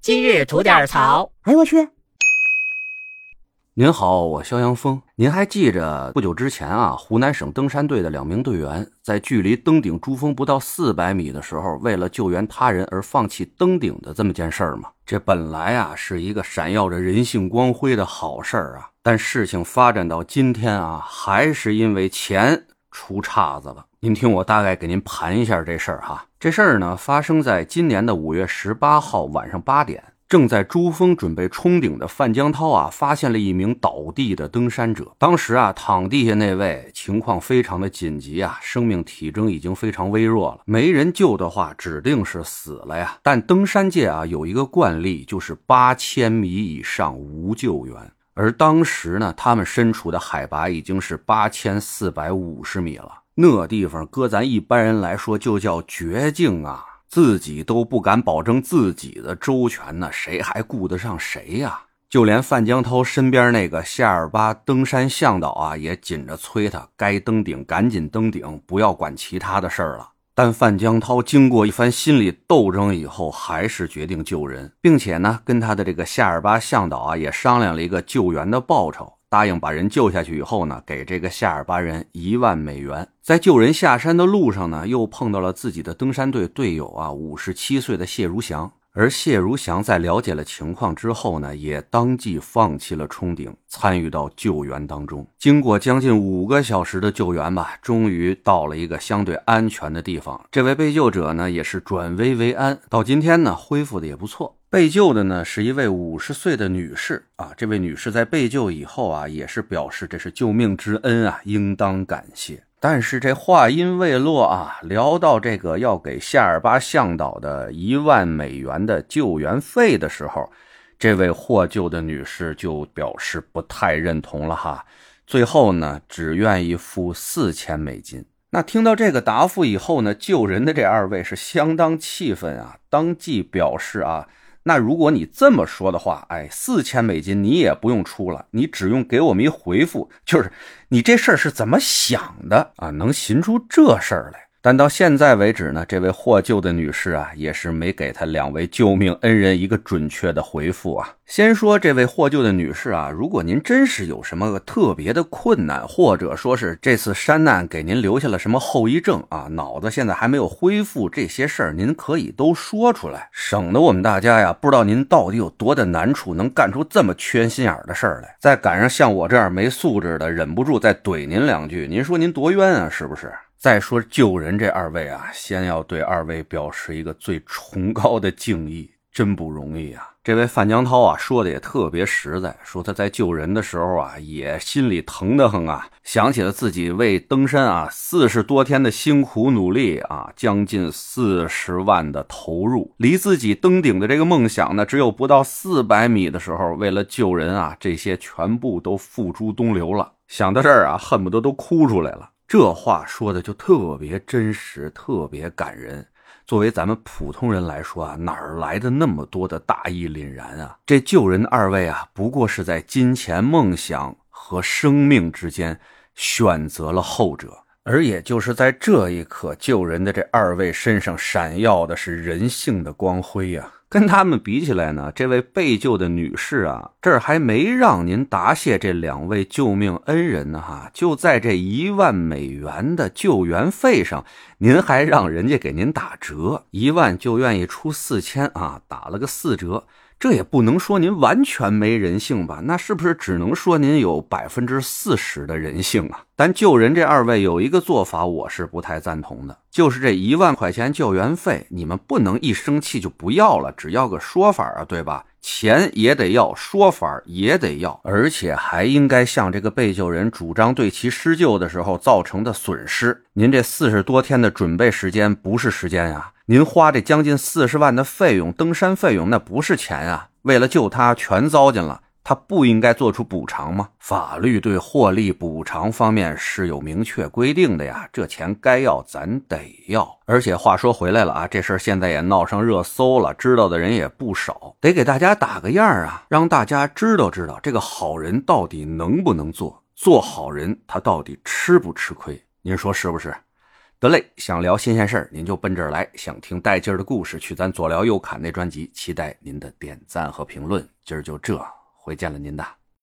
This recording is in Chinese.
今日吐点槽。哎呦我去！您好，我肖阳峰。您还记着不久之前啊，湖南省登山队的两名队员在距离登顶珠峰不到四百米的时候，为了救援他人而放弃登顶的这么件事儿吗？这本来啊是一个闪耀着人性光辉的好事儿啊，但事情发展到今天啊，还是因为钱出岔子了。您听我大概给您盘一下这事儿哈。这事儿呢，发生在今年的五月十八号晚上八点。正在珠峰准备冲顶的范江涛啊，发现了一名倒地的登山者。当时啊，躺地下那位情况非常的紧急啊，生命体征已经非常微弱了，没人救的话，指定是死了呀。但登山界啊，有一个惯例，就是八千米以上无救援。而当时呢，他们身处的海拔已经是八千四百五十米了，那地方搁咱一般人来说，就叫绝境啊。自己都不敢保证自己的周全呢，谁还顾得上谁呀？就连范江涛身边那个夏尔巴登山向导啊，也紧着催他该登顶赶紧登顶，不要管其他的事儿了。但范江涛经过一番心理斗争以后，还是决定救人，并且呢，跟他的这个夏尔巴向导啊，也商量了一个救援的报酬。答应把人救下去以后呢，给这个夏尔巴人一万美元。在救人下山的路上呢，又碰到了自己的登山队队友啊，五十七岁的谢如祥。而谢如祥在了解了情况之后呢，也当即放弃了冲顶，参与到救援当中。经过将近五个小时的救援吧，终于到了一个相对安全的地方。这位被救者呢，也是转危为安，到今天呢，恢复的也不错。被救的呢是一位五十岁的女士啊，这位女士在被救以后啊，也是表示这是救命之恩啊，应当感谢。但是这话音未落啊，聊到这个要给夏尔巴向导的一万美元的救援费的时候，这位获救的女士就表示不太认同了哈，最后呢，只愿意付四千美金。那听到这个答复以后呢，救人的这二位是相当气愤啊，当即表示啊。那如果你这么说的话，哎，四千美金你也不用出了，你只用给我们一回复，就是你这事儿是怎么想的啊？能寻出这事儿来？但到现在为止呢，这位获救的女士啊，也是没给她两位救命恩人一个准确的回复啊。先说这位获救的女士啊，如果您真是有什么特别的困难，或者说是这次山难给您留下了什么后遗症啊，脑子现在还没有恢复，这些事儿您可以都说出来，省得我们大家呀不知道您到底有多大难处，能干出这么缺心眼的事儿来。再赶上像我这样没素质的，忍不住再怼您两句，您说您多冤啊，是不是？再说救人这二位啊，先要对二位表示一个最崇高的敬意，真不容易啊！这位范江涛啊，说的也特别实在，说他在救人的时候啊，也心里疼得很啊，想起了自己为登山啊四十多天的辛苦努力啊，将近四十万的投入，离自己登顶的这个梦想呢，只有不到四百米的时候，为了救人啊，这些全部都付诸东流了。想到这儿啊，恨不得都哭出来了。这话说的就特别真实，特别感人。作为咱们普通人来说啊，哪儿来的那么多的大义凛然啊？这救人的二位啊，不过是在金钱、梦想和生命之间选择了后者。而也就是在这一刻，救人的这二位身上闪耀的是人性的光辉呀。跟他们比起来呢，这位被救的女士啊，这儿还没让您答谢这两位救命恩人呢，哈，就在这一万美元的救援费上，您还让人家给您打折，一万就愿意出四千啊，打了个四折。这也不能说您完全没人性吧？那是不是只能说您有百分之四十的人性啊？但救人这二位有一个做法，我是不太赞同的，就是这一万块钱救援费，你们不能一生气就不要了，只要个说法啊，对吧？钱也得要，说法也得要，而且还应该向这个被救人主张对其施救的时候造成的损失。您这四十多天的准备时间不是时间呀。您花这将近四十万的费用，登山费用那不是钱啊！为了救他，全糟践了，他不应该做出补偿吗？法律对获利补偿方面是有明确规定的呀，这钱该要咱得要。而且话说回来了啊，这事儿现在也闹上热搜了，知道的人也不少，得给大家打个样啊，让大家知道知道这个好人到底能不能做，做好人他到底吃不吃亏？您说是不是？得嘞，想聊新鲜事儿您就奔这儿来；想听带劲儿的故事，去咱左聊右侃那专辑。期待您的点赞和评论。今儿就这，会见了您的。